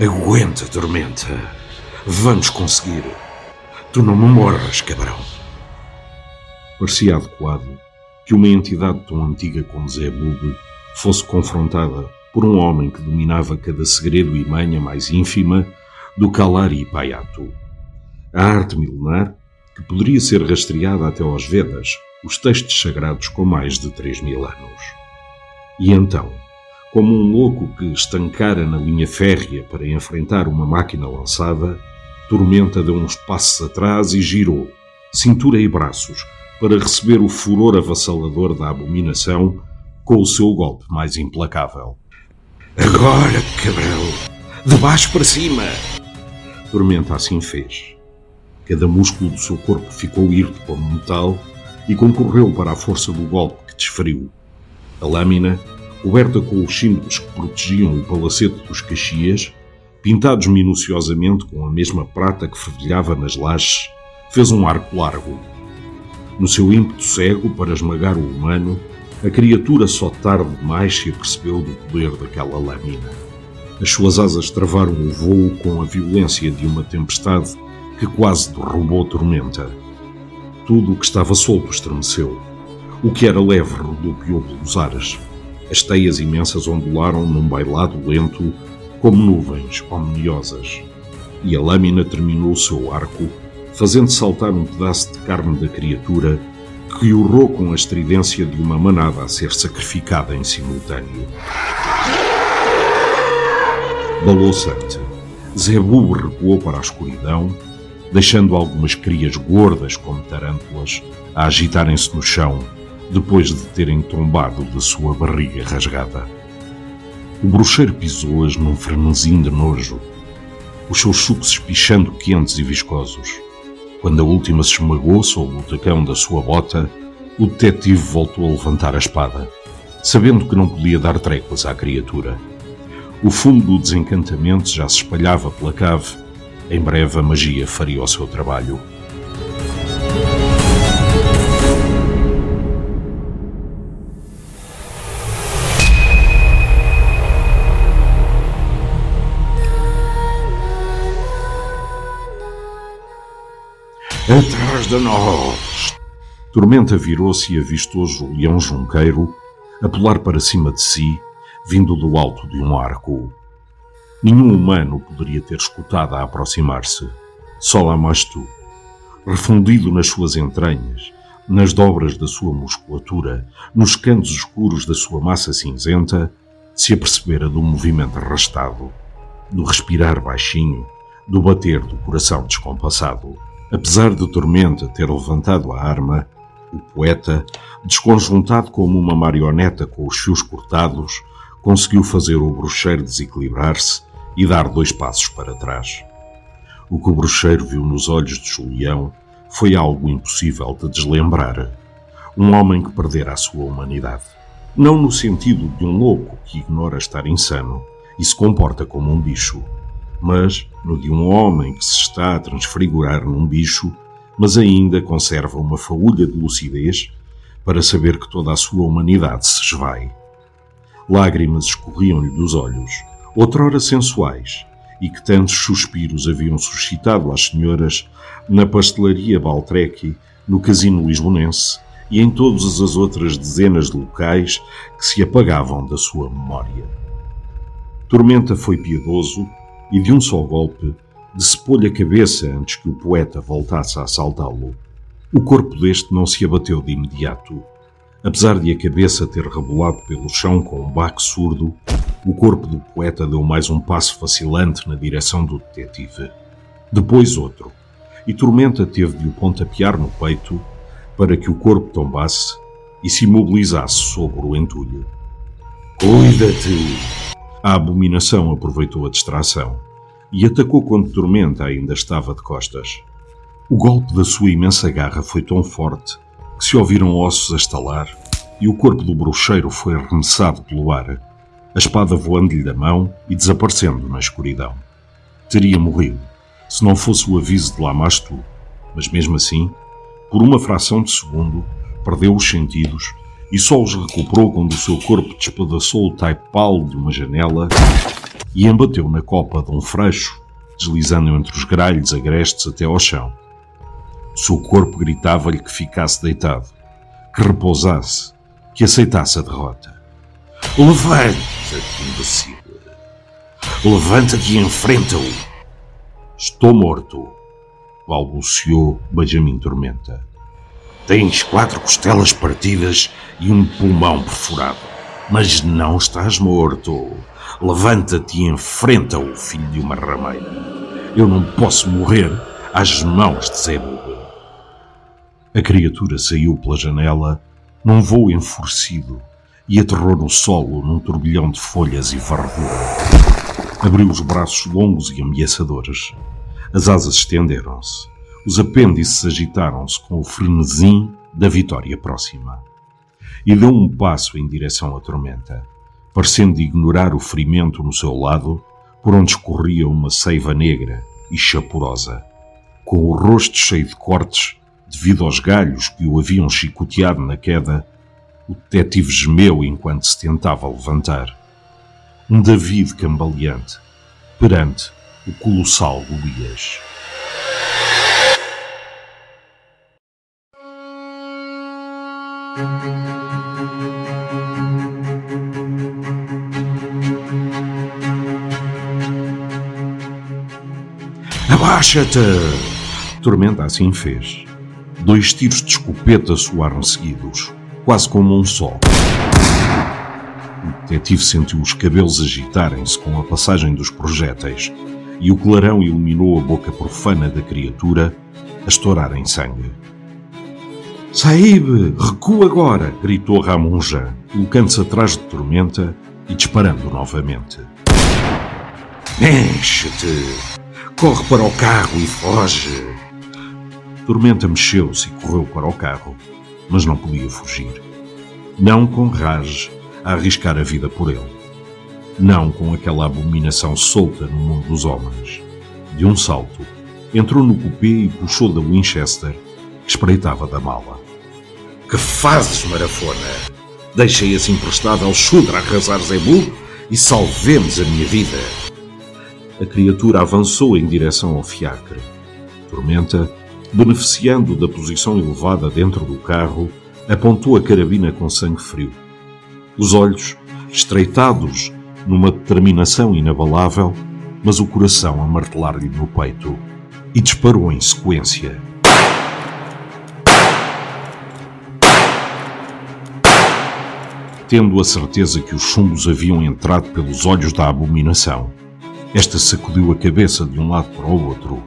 Aguenta, Tormenta. Vamos conseguir. Tu não me morras, cabrão. Parecia adequado que uma entidade tão antiga como Zé Bube fosse confrontada por um homem que dominava cada segredo e manha mais ínfima do Kalari Payato. A arte milenar que poderia ser rastreada até aos Vedas, os textos sagrados com mais de três mil anos. E então, como um louco que estancara na linha férrea para enfrentar uma máquina lançada, Tormenta deu uns passos atrás e girou, cintura e braços, para receber o furor avassalador da abominação com o seu golpe mais implacável. Agora, cabrão! De baixo para cima! Tormenta assim fez. Cada músculo do seu corpo ficou hirto como metal e concorreu para a força do golpe que desferiu. A lâmina coberta com os símbolos que protegiam o palacete dos Caxias, pintados minuciosamente com a mesma prata que fervilhava nas lajes, fez um arco largo. No seu ímpeto cego para esmagar o humano, a criatura só tarde demais se apercebeu do poder daquela lâmina. As suas asas travaram o voo com a violência de uma tempestade que quase derrubou a tormenta. Tudo o que estava solto estremeceu. O que era leve rodopiou pelos ares. As teias imensas ondularam num bailado lento, como nuvens omniosas. E a lâmina terminou o seu arco, fazendo saltar um pedaço de carne da criatura que urrou com a estridência de uma manada a ser sacrificada em simultâneo. Balouçante, Zebu recuou para a escuridão, deixando algumas crias gordas como tarântulas a agitarem-se no chão depois de terem tombado da sua barriga rasgada. O bruxeiro pisou-as num frenesim de nojo, os seus sucos espichando quentes e viscosos. Quando a última se esmagou sob o tacão da sua bota, o detetive voltou a levantar a espada, sabendo que não podia dar tréguas à criatura. O fumo do desencantamento já se espalhava pela cave. Em breve a magia faria o seu trabalho. Atrás de nós! Tormenta virou-se e avistou Julião Junqueiro a pular para cima de si, vindo do alto de um arco. Nenhum humano poderia ter escutado a aproximar-se. Só lá mais tu. Refundido nas suas entranhas, nas dobras da sua musculatura, nos cantos escuros da sua massa cinzenta, se apercebera do movimento arrastado, do respirar baixinho, do bater do coração descompassado. Apesar de Tormenta ter levantado a arma, o poeta, desconjuntado como uma marioneta com os fios cortados, conseguiu fazer o bruxeiro desequilibrar-se e dar dois passos para trás. O que o bruxeiro viu nos olhos de Julião foi algo impossível de deslembrar. Um homem que perdera a sua humanidade. Não no sentido de um louco que ignora estar insano e se comporta como um bicho, mas no de um homem que se está a transfigurar num bicho, mas ainda conserva uma faúlha de lucidez para saber que toda a sua humanidade se esvai. Lágrimas escorriam-lhe dos olhos, outrora sensuais, e que tantos suspiros haviam suscitado às senhoras na pastelaria Baltreque, no casino lisbonense e em todas as outras dezenas de locais que se apagavam da sua memória. Tormenta foi piedoso e de um só golpe decepou-lhe a cabeça antes que o poeta voltasse a assaltá-lo. O corpo deste não se abateu de imediato. Apesar de a cabeça ter rebolado pelo chão com um baque surdo, o corpo do poeta deu mais um passo vacilante na direção do detetive. Depois outro, e Tormenta teve de o pontapear no peito para que o corpo tombasse e se imobilizasse sobre o entulho. Cuida-te! A abominação aproveitou a distração e atacou quando Tormenta ainda estava de costas. O golpe da sua imensa garra foi tão forte que se ouviram ossos a estalar e o corpo do bruxeiro foi arremessado pelo ar, a espada voando-lhe da mão e desaparecendo na escuridão. Teria morrido, se não fosse o aviso de Lamastu, mas mesmo assim, por uma fração de segundo, perdeu os sentidos e só os recuperou quando o seu corpo despedaçou o taipal de uma janela e embateu na copa de um freixo, deslizando entre os gralhos agrestes até ao chão. O seu corpo gritava-lhe que ficasse deitado, que repousasse, que aceitasse a derrota. Levanta-te, imbecil. Levanta-te e enfrenta-o. Estou morto, balbuciou Benjamin Tormenta. Tens quatro costelas partidas e um pulmão perfurado. Mas não estás morto. Levanta-te e enfrenta-o, filho de uma rameira. Eu não posso morrer às mãos de Zebub. A criatura saiu pela janela num voo enfurecido e aterrou no solo num turbilhão de folhas e varredura. Abriu os braços longos e ameaçadores. As asas estenderam-se. Os apêndices agitaram-se com o frenesim da vitória próxima. E deu um passo em direção à tormenta, parecendo ignorar o ferimento no seu lado, por onde escorria uma seiva negra e chaporosa. Com o rosto cheio de cortes, devido aos galhos que o haviam chicoteado na queda, o detetive gemeu enquanto se tentava levantar. Um David cambaleante perante o colossal Golias. Abaixa-te! Tormenta assim fez. Dois tiros de escopeta soaram seguidos, quase como um só. O detetive sentiu os cabelos agitarem-se com a passagem dos projéteis e o clarão iluminou a boca profana da criatura a estourar em sangue. Saíbe, recua agora! gritou Ramunja, colocando-se atrás de Tormenta e disparando novamente. Enche-te! Corre para o carro e foge! Tormenta mexeu-se e correu para o carro, mas não podia fugir. Não com Raj a arriscar a vida por ele. Não com aquela abominação solta no mundo dos homens. De um salto, entrou no cupê e puxou da Winchester, que espreitava da mala. Que fazes, marafona? Deixa esse emprestável chudra arrasar Zebu e salvemos a minha vida. A criatura avançou em direção ao fiacre. Tormenta, beneficiando da posição elevada dentro do carro, apontou a carabina com sangue frio. Os olhos, estreitados numa determinação inabalável, mas o coração a martelar-lhe no peito, e disparou em sequência. Tendo a certeza que os chumbos haviam entrado pelos olhos da abominação, esta sacudiu a cabeça de um lado para o outro,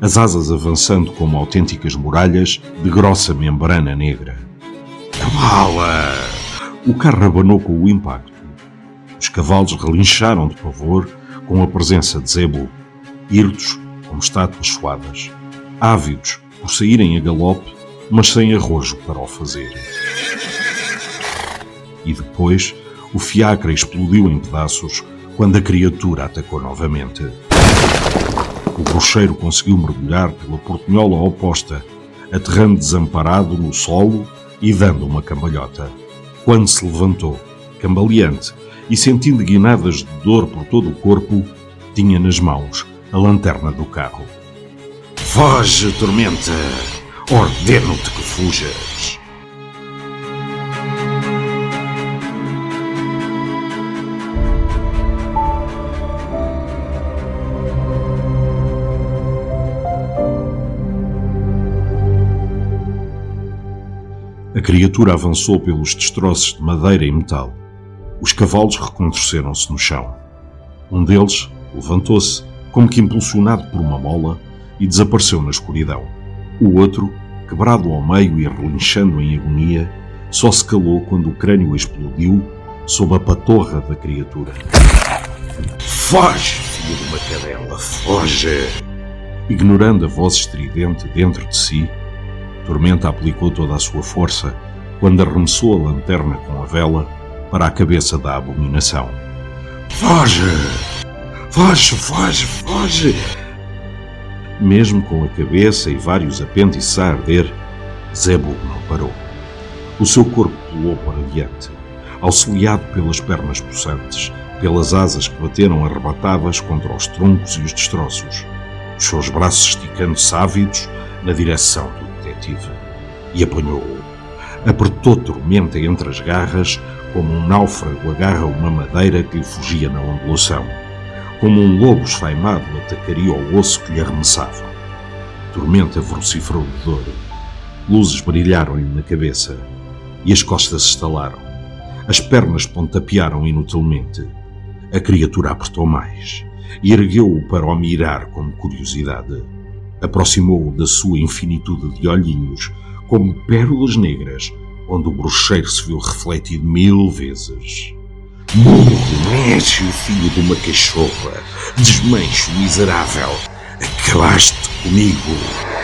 as asas avançando como autênticas muralhas de grossa membrana negra. Bala! O carro abanou com o impacto. Os cavalos relincharam de pavor com a presença de Zebu, hirtos como estátuas suadas, ávidos por saírem a galope, mas sem arrojo para o fazer. E depois o fiacre explodiu em pedaços quando a criatura atacou novamente. O bruxeiro conseguiu mergulhar pela portinhola oposta, aterrando desamparado no solo e dando uma cambalhota. Quando se levantou, cambaleante e sentindo guinadas de dor por todo o corpo, tinha nas mãos a lanterna do carro. Foge, tormenta! Ordeno-te que fujas! Criatura avançou pelos destroços de madeira e metal. Os cavalos recontorceram-se no chão. Um deles levantou-se, como que impulsionado por uma mola, e desapareceu na escuridão. O outro, quebrado ao meio e relinchando em agonia, só se calou quando o crânio explodiu sob a patorra da criatura. Foge, filho de uma cadela, foge! Ignorando a voz estridente dentro de si, Tormenta aplicou toda a sua força quando arremessou a lanterna com a vela para a cabeça da abominação. Foge! Foge, foge, foge! Mesmo com a cabeça e vários apêndices a arder, Zebub não parou. O seu corpo pulou para diante, auxiliado pelas pernas possantes, pelas asas que bateram arrebatadas contra os troncos e os destroços, os seus braços esticando-se ávidos na direção do E apanhou-o. Apertou Tormenta entre as garras, como um náufrago agarra uma madeira que lhe fugia na ondulação. Como um lobo esfaimado atacaria o osso que lhe arremessava. Tormenta vociferou de dor. Luzes brilharam-lhe na cabeça e as costas estalaram. As pernas pontapearam inutilmente. A criatura apertou mais e ergueu-o para o mirar com curiosidade. Aproximou-o da sua infinitude de olhinhos, como pérolas negras, onde o bruxeiro se viu refletido mil vezes. Burro, nécio, filho de uma cachorra, desmancho miserável, acabaste comigo.